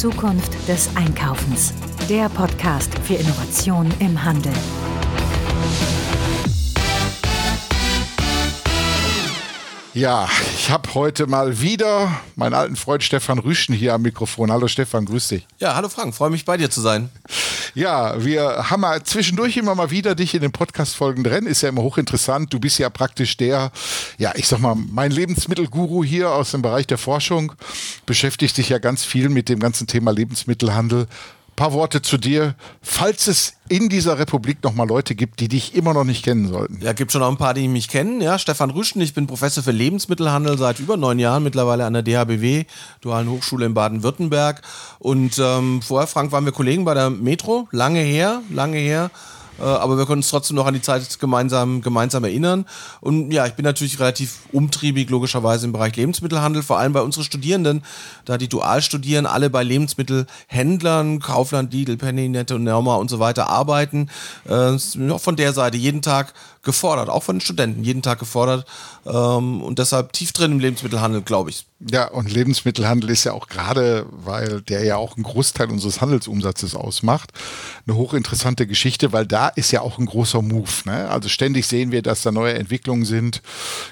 Zukunft des Einkaufens. Der Podcast für Innovation im Handel. Ja, ich habe heute mal wieder meinen alten Freund Stefan Rüschen hier am Mikrofon. Hallo Stefan, grüß dich. Ja, hallo Frank, freue mich bei dir zu sein. Ja, wir haben mal zwischendurch immer mal wieder dich in den Podcast-Folgen drin. Ist ja immer hochinteressant. Du bist ja praktisch der, ja, ich sag mal, mein Lebensmittelguru hier aus dem Bereich der Forschung. Beschäftigt sich ja ganz viel mit dem ganzen Thema Lebensmittelhandel paar Worte zu dir, falls es in dieser Republik noch mal Leute gibt, die dich immer noch nicht kennen sollten. Ja, gibt schon noch ein paar, die mich kennen. Ja, Stefan Rüschen, ich bin Professor für Lebensmittelhandel seit über neun Jahren mittlerweile an der DHBW, Dualen Hochschule in Baden-Württemberg. Und ähm, vorher, Frank, waren wir Kollegen bei der Metro, lange her, lange her. Äh, aber wir können uns trotzdem noch an die Zeit gemeinsam, gemeinsam erinnern. Und ja, ich bin natürlich relativ umtriebig, logischerweise im Bereich Lebensmittelhandel, vor allem bei unseren Studierenden, da die dual studieren, alle bei Lebensmittelhändlern, Kaufland, Lidl, Penny, Netto, Nerma und so weiter arbeiten. Äh, von der Seite jeden Tag gefordert, auch von den Studenten, jeden Tag gefordert ähm, und deshalb tief drin im Lebensmittelhandel, glaube ich. Ja, und Lebensmittelhandel ist ja auch gerade, weil der ja auch einen Großteil unseres Handelsumsatzes ausmacht, eine hochinteressante Geschichte, weil da ist ja auch ein großer Move. Ne? Also ständig sehen wir, dass da neue Entwicklungen sind.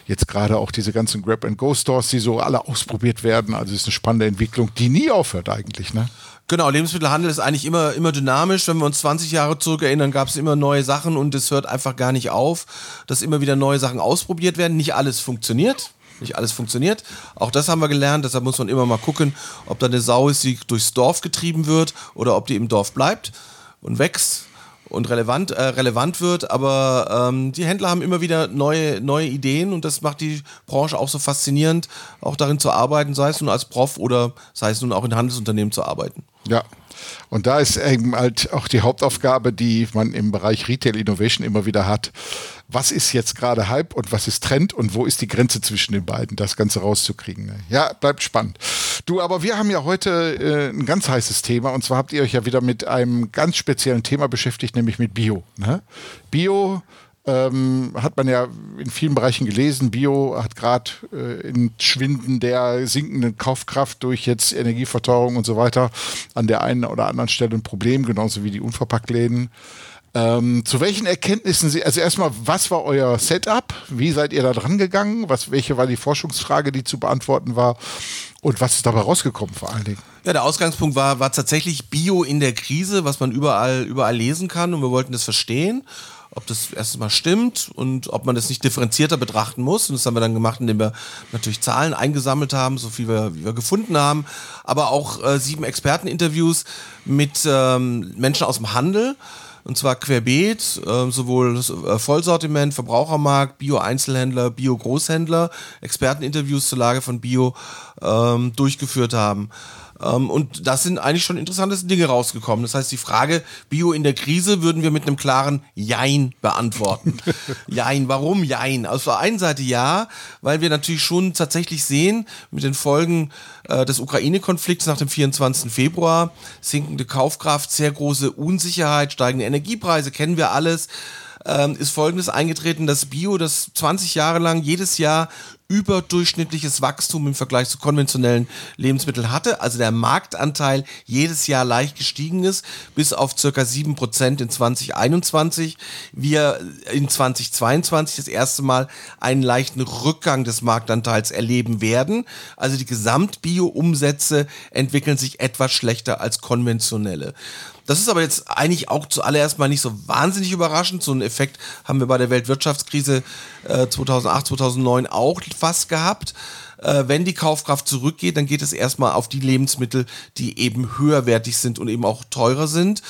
Jetzt gerade auch diese ganzen Grab-and-Go-Stores, die so alle ausprobiert werden. Also ist eine spannende Entwicklung, die nie aufhört eigentlich. Ne? Genau, Lebensmittelhandel ist eigentlich immer, immer dynamisch. Wenn wir uns 20 Jahre zurückerinnern, gab es immer neue Sachen und es hört einfach gar nicht auf, dass immer wieder neue Sachen ausprobiert werden. Nicht alles funktioniert. Nicht alles funktioniert. Auch das haben wir gelernt. Deshalb muss man immer mal gucken, ob da eine Sau ist, die durchs Dorf getrieben wird oder ob die im Dorf bleibt und wächst und relevant, äh, relevant wird. Aber ähm, die Händler haben immer wieder neue, neue Ideen und das macht die Branche auch so faszinierend, auch darin zu arbeiten, sei es nun als Prof oder sei es nun auch in Handelsunternehmen zu arbeiten. Ja. Und da ist eben halt auch die Hauptaufgabe, die man im Bereich Retail Innovation immer wieder hat. Was ist jetzt gerade Hype und was ist Trend und wo ist die Grenze zwischen den beiden, das Ganze rauszukriegen. Ja, bleibt spannend. Du, aber wir haben ja heute äh, ein ganz heißes Thema und zwar habt ihr euch ja wieder mit einem ganz speziellen Thema beschäftigt, nämlich mit Bio. Ne? Bio ähm, hat man ja in vielen Bereichen gelesen. Bio hat gerade äh, in Schwinden der sinkenden Kaufkraft durch jetzt Energieverteuerung und so weiter an der einen oder anderen Stelle ein Problem, genauso wie die Unverpacktläden. Ähm, zu welchen Erkenntnissen Sie, also erstmal, was war euer Setup? Wie seid ihr da dran gegangen? Was, welche war die Forschungsfrage, die zu beantworten war? Und was ist dabei rausgekommen vor allen Dingen? Ja, der Ausgangspunkt war, war tatsächlich Bio in der Krise, was man überall, überall lesen kann und wir wollten das verstehen ob das erstens mal stimmt und ob man das nicht differenzierter betrachten muss. Und das haben wir dann gemacht, indem wir natürlich Zahlen eingesammelt haben, so viel wir, wie wir gefunden haben, aber auch äh, sieben Experteninterviews mit ähm, Menschen aus dem Handel. Und zwar querbeet, äh, sowohl Vollsortiment, Verbrauchermarkt, Bio-Einzelhändler, Bio-Großhändler, Experteninterviews zur Lage von Bio ähm, durchgeführt haben. Ähm, und das sind eigentlich schon interessante Dinge rausgekommen. Das heißt, die Frage Bio in der Krise würden wir mit einem klaren Jein beantworten. Jein, warum Jein? Also auf der einen Seite ja, weil wir natürlich schon tatsächlich sehen, mit den Folgen äh, des Ukraine-Konflikts nach dem 24. Februar, sinkende Kaufkraft, sehr große Unsicherheit, steigende Energiepreise, kennen wir alles ähm, ist Folgendes eingetreten, dass Bio, das 20 Jahre lang jedes Jahr überdurchschnittliches Wachstum im Vergleich zu konventionellen Lebensmitteln hatte, also der Marktanteil jedes Jahr leicht gestiegen ist, bis auf circa 7% in 2021. Wir in 2022 das erste Mal einen leichten Rückgang des Marktanteils erleben werden. Also die Gesamtbio-Umsätze entwickeln sich etwas schlechter als konventionelle. Das ist aber jetzt eigentlich auch zuallererst mal nicht so wahnsinnig überraschend. So einen Effekt haben wir bei der Weltwirtschaftskrise äh, 2008, 2009 auch fast gehabt. Äh, wenn die Kaufkraft zurückgeht, dann geht es erstmal auf die Lebensmittel, die eben höherwertig sind und eben auch teurer sind.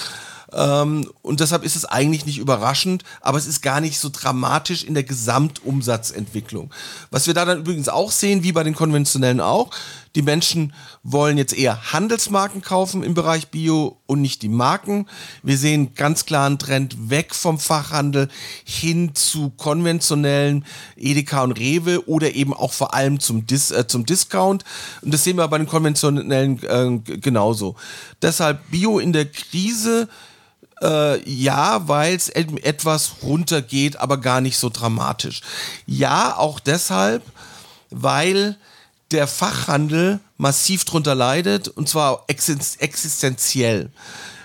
Ähm, und deshalb ist es eigentlich nicht überraschend, aber es ist gar nicht so dramatisch in der Gesamtumsatzentwicklung. Was wir da dann übrigens auch sehen, wie bei den konventionellen auch, die Menschen wollen jetzt eher Handelsmarken kaufen im Bereich Bio und nicht die Marken. Wir sehen ganz klar einen Trend weg vom Fachhandel hin zu konventionellen Edeka und Rewe oder eben auch vor allem zum, Dis, äh, zum Discount. Und das sehen wir bei den konventionellen äh, genauso. Deshalb Bio in der Krise äh, ja, weil es etwas runtergeht, aber gar nicht so dramatisch. Ja, auch deshalb, weil der Fachhandel massiv drunter leidet und zwar existenziell.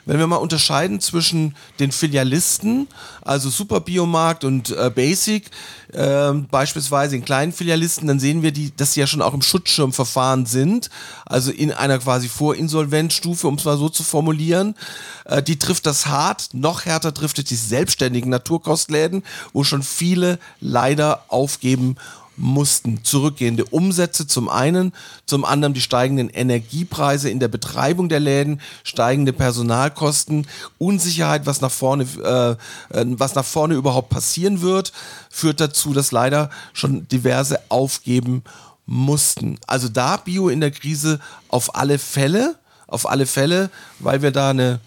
Wenn wir mal unterscheiden zwischen den Filialisten, also Superbiomarkt und äh, Basic, äh, beispielsweise in kleinen Filialisten, dann sehen wir, die, dass sie ja schon auch im Schutzschirmverfahren sind, also in einer quasi Vorinsolvenzstufe, um es mal so zu formulieren. Äh, die trifft das hart, noch härter trifft es die selbstständigen Naturkostläden, wo schon viele leider aufgeben mussten. Zurückgehende Umsätze zum einen, zum anderen die steigenden Energiepreise in der Betreibung der Läden, steigende Personalkosten, Unsicherheit, was nach vorne, äh, äh, was nach vorne überhaupt passieren wird, führt dazu, dass leider schon diverse aufgeben mussten. Also da Bio in der Krise auf alle Fälle, auf alle Fälle, weil wir da eine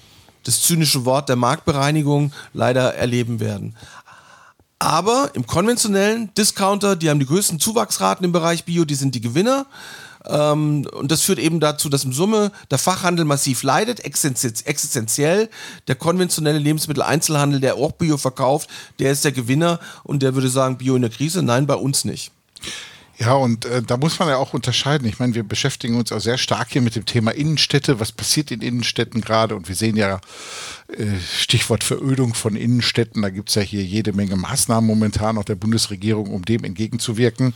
das zynische Wort der Marktbereinigung leider erleben werden. Aber im konventionellen Discounter, die haben die größten Zuwachsraten im Bereich Bio, die sind die Gewinner. Ähm, und das führt eben dazu, dass im Summe der Fachhandel massiv leidet, existenziell. Der konventionelle Lebensmitteleinzelhandel, der auch Bio verkauft, der ist der Gewinner und der würde sagen, Bio in der Krise. Nein, bei uns nicht. Ja, und äh, da muss man ja auch unterscheiden. Ich meine, wir beschäftigen uns auch sehr stark hier mit dem Thema Innenstädte. Was passiert in Innenstädten gerade? Und wir sehen ja Stichwort Verödung von Innenstädten. Da gibt es ja hier jede Menge Maßnahmen momentan auch der Bundesregierung, um dem entgegenzuwirken.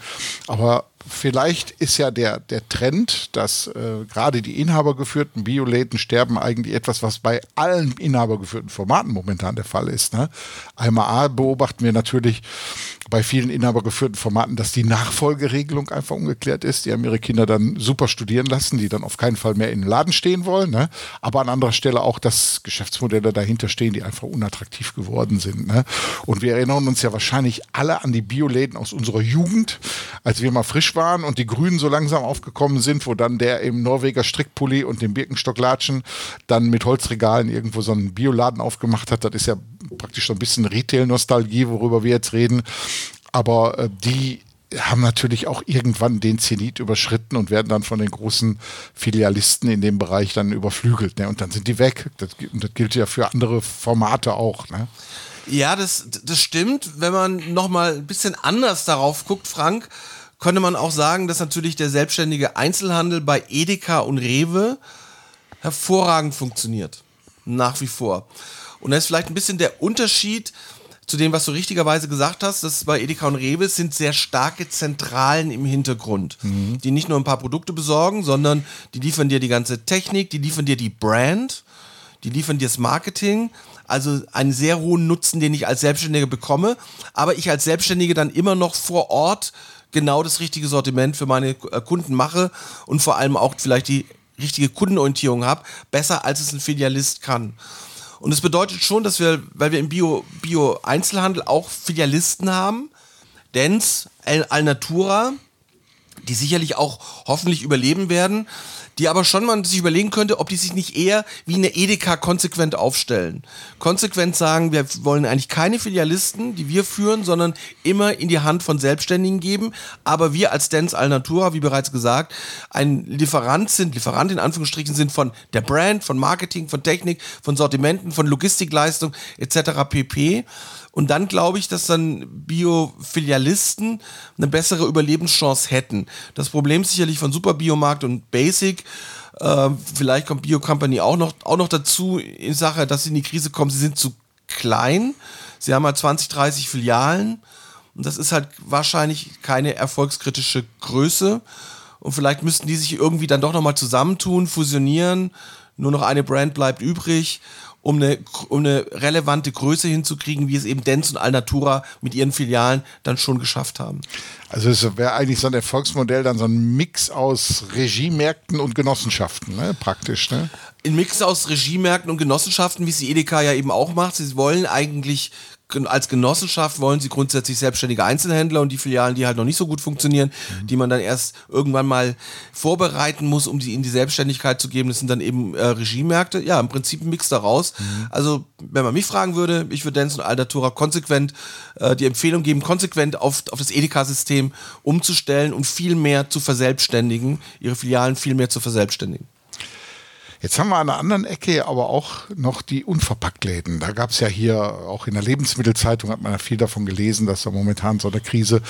Aber vielleicht ist ja der, der Trend, dass äh, gerade die inhabergeführten Bioläden sterben eigentlich etwas, was bei allen inhabergeführten Formaten momentan der Fall ist. Ne? Einmal A beobachten wir natürlich bei vielen inhabergeführten Formaten, dass die Nachfolgeregelung einfach ungeklärt ist. Die haben ihre Kinder dann super studieren lassen, die dann auf keinen Fall mehr in den Laden stehen wollen. Ne? Aber an anderer Stelle auch das Geschäftsmodelle dahinter stehen, die einfach unattraktiv geworden sind. Ne? Und wir erinnern uns ja wahrscheinlich alle an die Bioläden aus unserer Jugend, als wir mal frisch waren und die Grünen so langsam aufgekommen sind, wo dann der im Norweger Strickpulli und dem Birkenstocklatschen dann mit Holzregalen irgendwo so einen Bioladen aufgemacht hat. Das ist ja praktisch so ein bisschen Retail-Nostalgie, worüber wir jetzt reden. Aber äh, die haben natürlich auch irgendwann den Zenit überschritten und werden dann von den großen Filialisten in dem Bereich dann überflügelt. Ne? Und dann sind die weg. Das, das gilt ja für andere Formate auch. Ne? Ja, das, das stimmt. Wenn man nochmal ein bisschen anders darauf guckt, Frank, könnte man auch sagen, dass natürlich der selbstständige Einzelhandel bei Edeka und Rewe hervorragend funktioniert. Nach wie vor. Und da ist vielleicht ein bisschen der Unterschied zu dem, was du richtigerweise gesagt hast, dass bei Edeka und Rewe sind sehr starke Zentralen im Hintergrund, mhm. die nicht nur ein paar Produkte besorgen, sondern die liefern dir die ganze Technik, die liefern dir die Brand, die liefern dir das Marketing, also einen sehr hohen Nutzen, den ich als Selbstständiger bekomme, aber ich als Selbstständige dann immer noch vor Ort genau das richtige Sortiment für meine äh, Kunden mache und vor allem auch vielleicht die richtige Kundenorientierung habe, besser als es ein Filialist kann. Und es bedeutet schon, dass wir, weil wir im Bio-Einzelhandel Bio auch Filialisten haben, Dens, Alnatura, die sicherlich auch hoffentlich überleben werden, die aber schon man sich überlegen könnte, ob die sich nicht eher wie eine Edeka konsequent aufstellen. Konsequent sagen, wir wollen eigentlich keine Filialisten, die wir führen, sondern immer in die Hand von Selbstständigen geben. Aber wir als Dance Alnatura, wie bereits gesagt, ein Lieferant sind, Lieferant in Anführungsstrichen sind von der Brand, von Marketing, von Technik, von Sortimenten, von Logistikleistung etc. pp. Und dann glaube ich, dass dann Bio-Filialisten eine bessere Überlebenschance hätten. Das Problem sicherlich von Superbiomarkt und Basic. Äh, vielleicht kommt Bio Company auch noch, auch noch dazu in Sache, dass sie in die Krise kommen. Sie sind zu klein. Sie haben halt 20, 30 Filialen. Und das ist halt wahrscheinlich keine erfolgskritische Größe. Und vielleicht müssten die sich irgendwie dann doch nochmal zusammentun, fusionieren. Nur noch eine Brand bleibt übrig um eine, um eine relevante Größe hinzukriegen, wie es eben Dents und Alnatura mit ihren Filialen dann schon geschafft haben. Also es wäre eigentlich so ein Erfolgsmodell, dann so ein Mix aus Regiemärkten und Genossenschaften, ne? praktisch. Ne? Ein Mix aus Regiemärkten und Genossenschaften, wie es die Edeka ja eben auch macht. Sie wollen eigentlich als Genossenschaft wollen sie grundsätzlich selbstständige Einzelhändler und die Filialen, die halt noch nicht so gut funktionieren, mhm. die man dann erst irgendwann mal vorbereiten muss, um sie in die Selbstständigkeit zu geben. Das sind dann eben äh, Regiemärkte. Ja, im Prinzip ein Mix daraus. Mhm. Also, wenn man mich fragen würde, ich würde Dance und Aldatura konsequent äh, die Empfehlung geben, konsequent auf, auf das Edeka-System umzustellen und viel mehr zu verselbstständigen, ihre Filialen viel mehr zu verselbstständigen. Jetzt haben wir an einer anderen Ecke aber auch noch die Unverpacktläden. Da gab es ja hier auch in der Lebensmittelzeitung, hat man ja viel davon gelesen, dass da momentan so eine Krise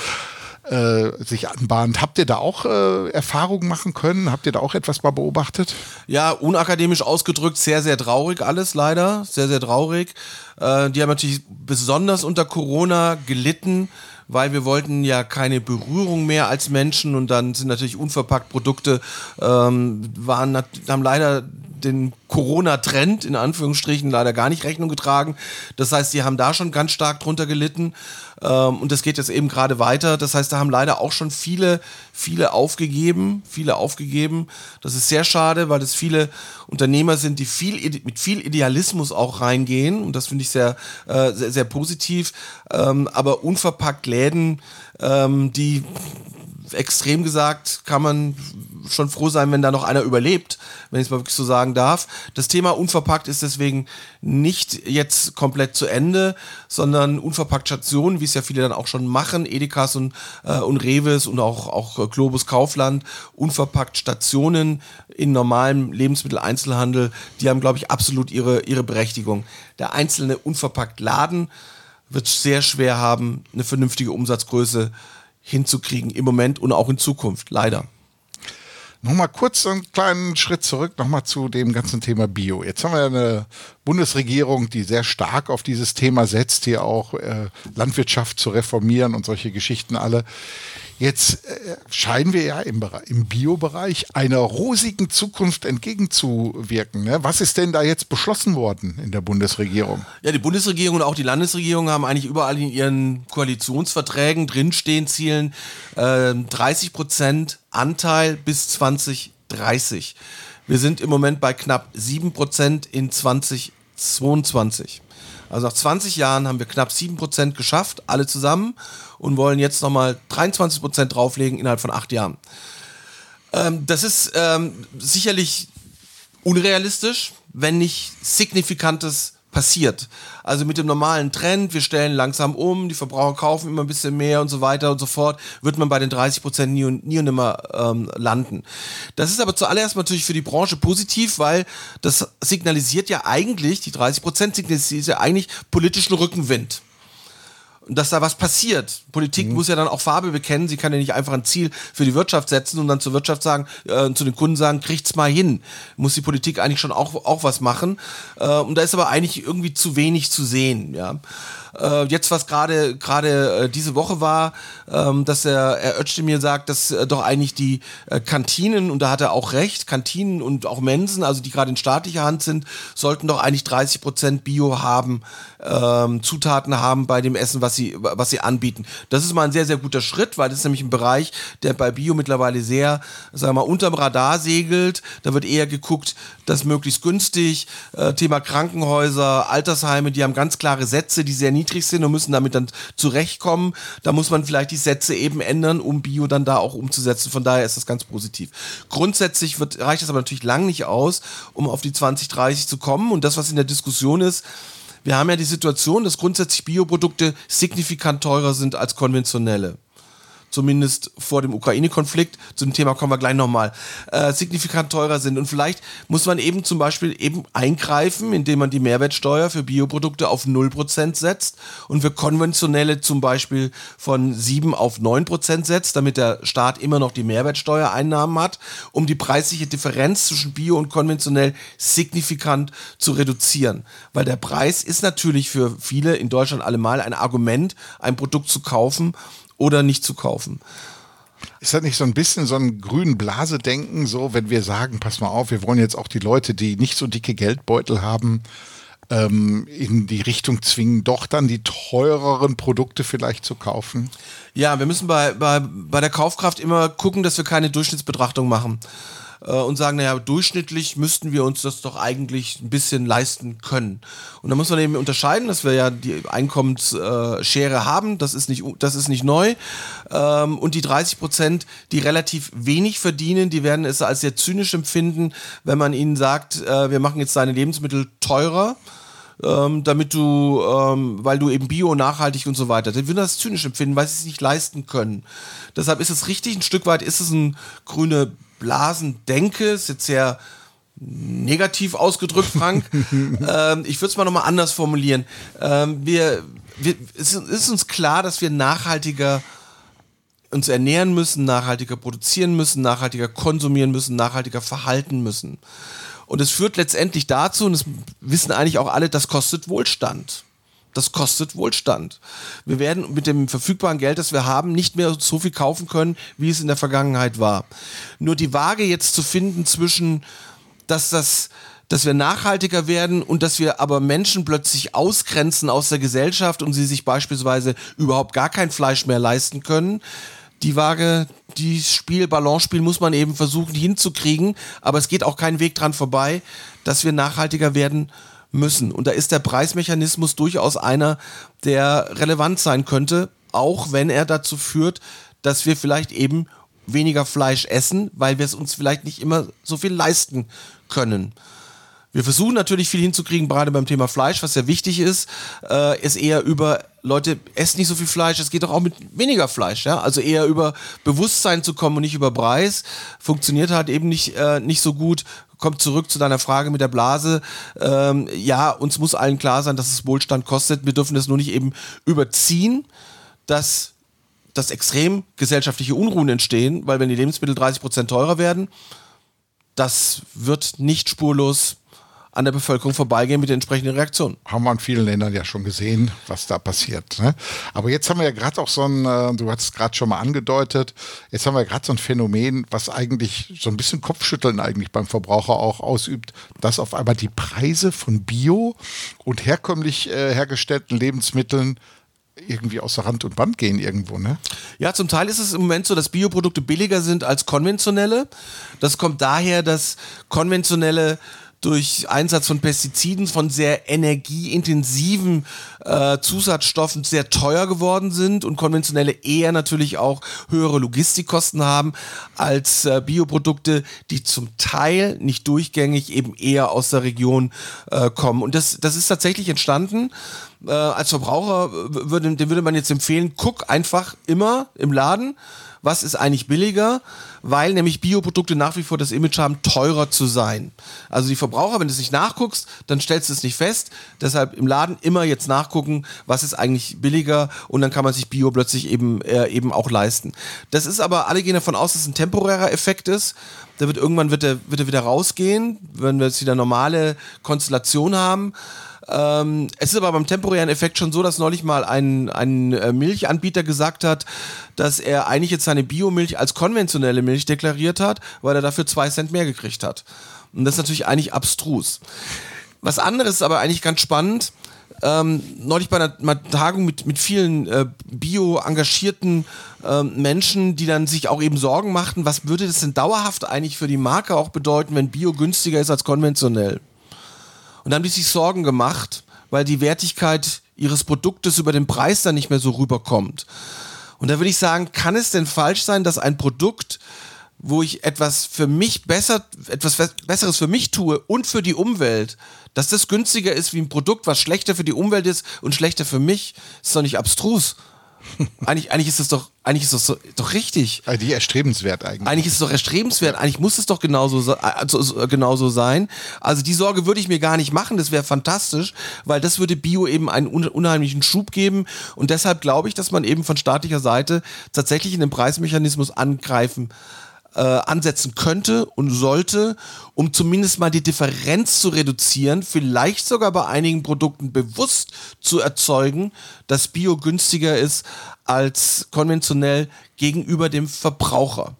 äh, sich anbahnt. Habt ihr da auch äh, Erfahrungen machen können? Habt ihr da auch etwas mal beobachtet? Ja, unakademisch ausgedrückt, sehr, sehr traurig alles leider. Sehr, sehr traurig. Äh, die haben natürlich besonders unter Corona gelitten weil wir wollten ja keine Berührung mehr als Menschen und dann sind natürlich unverpackt Produkte ähm, waren haben leider den Corona-Trend in Anführungsstrichen leider gar nicht Rechnung getragen. Das heißt, sie haben da schon ganz stark drunter gelitten ähm, und das geht jetzt eben gerade weiter. Das heißt, da haben leider auch schon viele, viele aufgegeben, viele aufgegeben. Das ist sehr schade, weil das viele Unternehmer sind, die viel mit viel Idealismus auch reingehen und das finde ich sehr, äh, sehr, sehr positiv. Ähm, aber unverpackt Läden, ähm, die extrem gesagt, kann man schon froh sein, wenn da noch einer überlebt, wenn ich es mal wirklich so sagen darf. Das Thema unverpackt ist deswegen nicht jetzt komplett zu Ende, sondern unverpackt Stationen, wie es ja viele dann auch schon machen, Edekas und, äh, und Reves und auch, auch Globus Kaufland, unverpackt Stationen in normalem Lebensmitteleinzelhandel, die haben, glaube ich, absolut ihre, ihre Berechtigung. Der einzelne unverpackt Laden wird sehr schwer haben, eine vernünftige Umsatzgröße hinzukriegen im Moment und auch in Zukunft, leider. Nochmal kurz einen kleinen Schritt zurück, nochmal zu dem ganzen Thema Bio. Jetzt haben wir eine Bundesregierung, die sehr stark auf dieses Thema setzt, hier auch äh, Landwirtschaft zu reformieren und solche Geschichten alle. Jetzt äh, scheinen wir ja im, im Bio-Bereich einer rosigen Zukunft entgegenzuwirken. Ne? Was ist denn da jetzt beschlossen worden in der Bundesregierung? Ja, die Bundesregierung und auch die Landesregierung haben eigentlich überall in ihren Koalitionsverträgen drinstehen, Zielen äh, 30 Prozent Anteil bis 2030. Wir sind im Moment bei knapp 7 Prozent in 2022. Also nach 20 Jahren haben wir knapp 7% geschafft, alle zusammen, und wollen jetzt nochmal 23% drauflegen innerhalb von acht Jahren. Ähm, das ist ähm, sicherlich unrealistisch, wenn nicht signifikantes passiert. Also mit dem normalen Trend, wir stellen langsam um, die Verbraucher kaufen immer ein bisschen mehr und so weiter und so fort, wird man bei den 30 Prozent nie und, nie und nimmer ähm, landen. Das ist aber zuallererst natürlich für die Branche positiv, weil das signalisiert ja eigentlich, die 30 Prozent signalisiert ja eigentlich politischen Rückenwind dass da was passiert. Politik mhm. muss ja dann auch Farbe bekennen. Sie kann ja nicht einfach ein Ziel für die Wirtschaft setzen und dann zur Wirtschaft sagen, äh, zu den Kunden sagen, kriegt's mal hin. Muss die Politik eigentlich schon auch, auch was machen. Äh, und da ist aber eigentlich irgendwie zu wenig zu sehen, ja. Äh, jetzt, was gerade gerade äh, diese Woche war, ähm, dass er, er Özdemir sagt, dass äh, doch eigentlich die Kantinen, und da hat er auch recht, Kantinen und auch Mensen, also die gerade in staatlicher Hand sind, sollten doch eigentlich 30 Prozent Bio haben, ähm, Zutaten haben bei dem Essen, was sie, was sie anbieten. Das ist mal ein sehr, sehr guter Schritt, weil das ist nämlich ein Bereich, der bei Bio mittlerweile sehr, sagen wir mal, unterm Radar segelt. Da wird eher geguckt, dass möglichst günstig, äh, Thema Krankenhäuser, Altersheime, die haben ganz klare Sätze, die sehr niedrig sind und müssen damit dann zurechtkommen. Da muss man vielleicht die Sätze eben ändern, um Bio dann da auch umzusetzen. Von daher ist das ganz positiv. Grundsätzlich wird, reicht das aber natürlich lang nicht aus, um auf die 2030 zu kommen. Und das, was in der Diskussion ist, wir haben ja die Situation, dass grundsätzlich Bioprodukte signifikant teurer sind als konventionelle zumindest vor dem Ukraine-Konflikt, zu dem Thema kommen wir gleich nochmal, äh, signifikant teurer sind. Und vielleicht muss man eben zum Beispiel eben eingreifen, indem man die Mehrwertsteuer für Bioprodukte auf 0% setzt und für konventionelle zum Beispiel von 7 auf 9% setzt, damit der Staat immer noch die Mehrwertsteuereinnahmen hat, um die preisliche Differenz zwischen Bio und konventionell signifikant zu reduzieren. Weil der Preis ist natürlich für viele in Deutschland allemal ein Argument, ein Produkt zu kaufen, oder nicht zu kaufen. Ist das nicht so ein bisschen so ein grünen Blase-Denken, so wenn wir sagen, pass mal auf, wir wollen jetzt auch die Leute, die nicht so dicke Geldbeutel haben, ähm, in die Richtung zwingen, doch dann die teureren Produkte vielleicht zu kaufen? Ja, wir müssen bei, bei, bei der Kaufkraft immer gucken, dass wir keine Durchschnittsbetrachtung machen äh, und sagen, naja, durchschnittlich müssten wir uns das doch eigentlich ein bisschen leisten können. Und da muss man eben unterscheiden, dass wir ja die Einkommensschere haben, das ist nicht, das ist nicht neu. Ähm, und die 30 Prozent, die relativ wenig verdienen, die werden es als sehr zynisch empfinden, wenn man ihnen sagt, äh, wir machen jetzt deine Lebensmittel teurer. Ähm, damit du, ähm, weil du eben bio, nachhaltig und so weiter, die würden das zynisch empfinden, weil sie es nicht leisten können. Deshalb ist es richtig, ein Stück weit ist es ein grüne Blasen denke, ist jetzt sehr negativ ausgedrückt, Frank. ähm, ich würde es mal nochmal anders formulieren. Ähm, wir, wir, es ist uns klar, dass wir nachhaltiger uns ernähren müssen, nachhaltiger produzieren müssen, nachhaltiger konsumieren müssen, nachhaltiger verhalten müssen. Und es führt letztendlich dazu, und das wissen eigentlich auch alle, das kostet Wohlstand. Das kostet Wohlstand. Wir werden mit dem verfügbaren Geld, das wir haben, nicht mehr so viel kaufen können, wie es in der Vergangenheit war. Nur die Waage jetzt zu finden zwischen, dass das dass wir nachhaltiger werden und dass wir aber Menschen plötzlich ausgrenzen aus der Gesellschaft und sie sich beispielsweise überhaupt gar kein Fleisch mehr leisten können. Die Waage, die Spiel, Balance-Spiel muss man eben versuchen hinzukriegen, aber es geht auch kein Weg dran vorbei, dass wir nachhaltiger werden müssen. Und da ist der Preismechanismus durchaus einer, der relevant sein könnte, auch wenn er dazu führt, dass wir vielleicht eben weniger Fleisch essen, weil wir es uns vielleicht nicht immer so viel leisten können. Wir versuchen natürlich viel hinzukriegen, gerade beim Thema Fleisch, was sehr wichtig ist, äh, ist eher über Leute essen nicht so viel Fleisch, es geht doch auch mit weniger Fleisch, ja. Also eher über Bewusstsein zu kommen und nicht über Preis. Funktioniert halt eben nicht, äh, nicht so gut. Kommt zurück zu deiner Frage mit der Blase. Ähm, ja, uns muss allen klar sein, dass es Wohlstand kostet. Wir dürfen das nur nicht eben überziehen, dass, dass extrem gesellschaftliche Unruhen entstehen, weil wenn die Lebensmittel 30 Prozent teurer werden, das wird nicht spurlos an der Bevölkerung vorbeigehen mit den entsprechenden Reaktionen. Haben wir in vielen Ländern ja schon gesehen, was da passiert. Ne? Aber jetzt haben wir ja gerade auch so ein, äh, du hast es gerade schon mal angedeutet, jetzt haben wir gerade so ein Phänomen, was eigentlich so ein bisschen Kopfschütteln eigentlich beim Verbraucher auch ausübt, dass auf einmal die Preise von Bio und herkömmlich äh, hergestellten Lebensmitteln irgendwie außer Rand und Band gehen irgendwo, ne? Ja, zum Teil ist es im Moment so, dass Bioprodukte billiger sind als konventionelle. Das kommt daher, dass konventionelle durch Einsatz von Pestiziden, von sehr energieintensiven äh, Zusatzstoffen sehr teuer geworden sind und konventionelle eher natürlich auch höhere Logistikkosten haben als äh, Bioprodukte, die zum Teil nicht durchgängig eben eher aus der Region äh, kommen. Und das, das ist tatsächlich entstanden. Äh, als Verbraucher würde, dem würde man jetzt empfehlen, guck einfach immer im Laden, was ist eigentlich billiger, weil nämlich Bioprodukte nach wie vor das Image haben, teurer zu sein. Also die Verbraucher, wenn du es nicht nachguckst, dann stellst du es nicht fest. Deshalb im Laden immer jetzt nachgucken, was ist eigentlich billiger und dann kann man sich Bio plötzlich eben, äh, eben auch leisten. Das ist aber, alle gehen davon aus, dass es ein temporärer Effekt ist. Der wird irgendwann wird er, wird er wieder rausgehen, wenn wir jetzt wieder normale Konstellation haben. Ähm, es ist aber beim temporären Effekt schon so, dass neulich mal ein, ein äh, Milchanbieter gesagt hat, dass er eigentlich jetzt seine Biomilch als konventionelle Milch deklariert hat, weil er dafür zwei Cent mehr gekriegt hat. Und das ist natürlich eigentlich abstrus. Was anderes ist aber eigentlich ganz spannend. Ähm, neulich bei einer, einer, Tagung mit, mit vielen äh, bio-engagierten äh, Menschen, die dann sich auch eben Sorgen machten, was würde das denn dauerhaft eigentlich für die Marke auch bedeuten, wenn Bio günstiger ist als konventionell? Und dann haben die sich Sorgen gemacht, weil die Wertigkeit ihres Produktes über den Preis dann nicht mehr so rüberkommt. Und da würde ich sagen, kann es denn falsch sein, dass ein Produkt, wo ich etwas für mich besser, etwas Besseres für mich tue und für die Umwelt, dass das günstiger ist wie ein Produkt, was schlechter für die Umwelt ist und schlechter für mich, ist doch nicht abstrus. Eigentlich, eigentlich ist das doch, eigentlich ist das so, doch richtig. Eigentlich erstrebenswert eigentlich. Eigentlich ist es doch erstrebenswert. Eigentlich muss es doch genauso, also, genauso sein. Also die Sorge würde ich mir gar nicht machen. Das wäre fantastisch, weil das würde Bio eben einen unheimlichen Schub geben. Und deshalb glaube ich, dass man eben von staatlicher Seite tatsächlich in den Preismechanismus angreifen äh, ansetzen könnte und sollte, um zumindest mal die Differenz zu reduzieren, vielleicht sogar bei einigen Produkten bewusst zu erzeugen, dass Bio günstiger ist als konventionell gegenüber dem Verbraucher.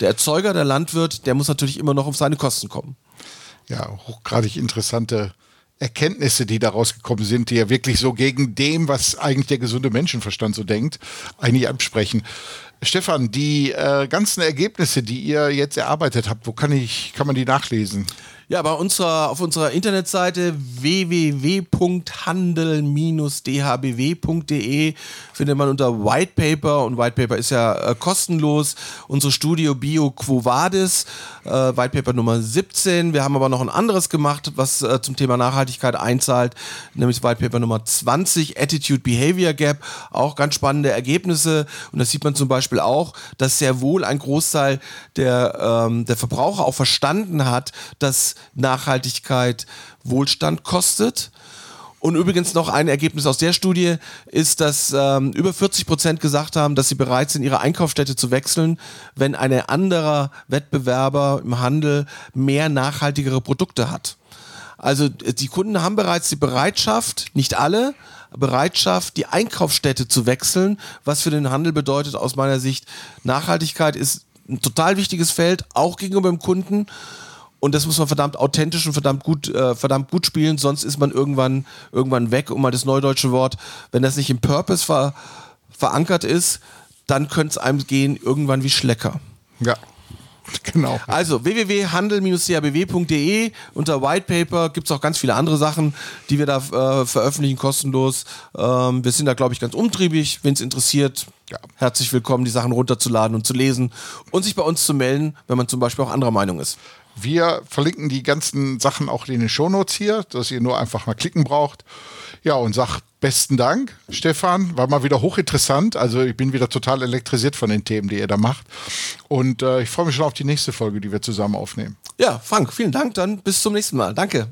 Der Erzeuger, der Landwirt, der muss natürlich immer noch auf seine Kosten kommen. Ja, hochgradig interessante Erkenntnisse, die daraus gekommen sind, die ja wirklich so gegen dem, was eigentlich der gesunde Menschenverstand so denkt, eigentlich ansprechen. Stefan, die äh, ganzen Ergebnisse, die ihr jetzt erarbeitet habt, wo kann ich, kann man die nachlesen? Ja, bei unserer, auf unserer Internetseite www.handel-dhbw.de findet man unter White Paper und White Paper ist ja äh, kostenlos unsere Studio Bio Quo Vadis, äh, White Paper Nummer 17. Wir haben aber noch ein anderes gemacht, was äh, zum Thema Nachhaltigkeit einzahlt, nämlich White Paper Nummer 20, Attitude Behavior Gap. Auch ganz spannende Ergebnisse und das sieht man zum Beispiel auch, dass sehr wohl ein Großteil der, ähm, der Verbraucher auch verstanden hat, dass Nachhaltigkeit Wohlstand kostet Und übrigens noch ein Ergebnis aus der Studie ist, dass ähm, über 40 Prozent gesagt haben, dass sie bereit sind, ihre Einkaufsstätte zu wechseln, wenn ein anderer Wettbewerber im Handel mehr nachhaltigere Produkte hat. Also die Kunden haben bereits die Bereitschaft, nicht alle, Bereitschaft, die Einkaufsstätte zu wechseln, was für den Handel bedeutet aus meiner Sicht, Nachhaltigkeit ist ein total wichtiges Feld, auch gegenüber dem Kunden. Und das muss man verdammt authentisch und verdammt gut, äh, verdammt gut spielen, sonst ist man irgendwann, irgendwann weg. Um mal das neudeutsche Wort, wenn das nicht im Purpose ver, verankert ist, dann könnte es einem gehen irgendwann wie Schlecker. Ja. Genau. Also www.handel-cabw.de unter White Paper gibt es auch ganz viele andere Sachen, die wir da äh, veröffentlichen, kostenlos. Ähm, wir sind da, glaube ich, ganz umtriebig. Wenn es interessiert, ja. herzlich willkommen, die Sachen runterzuladen und zu lesen und sich bei uns zu melden, wenn man zum Beispiel auch anderer Meinung ist. Wir verlinken die ganzen Sachen auch in den Shownotes hier, dass ihr nur einfach mal klicken braucht. Ja, und sag besten Dank, Stefan. War mal wieder hochinteressant. Also ich bin wieder total elektrisiert von den Themen, die ihr da macht. Und äh, ich freue mich schon auf die nächste Folge, die wir zusammen aufnehmen. Ja, Frank, vielen Dank. Dann bis zum nächsten Mal. Danke.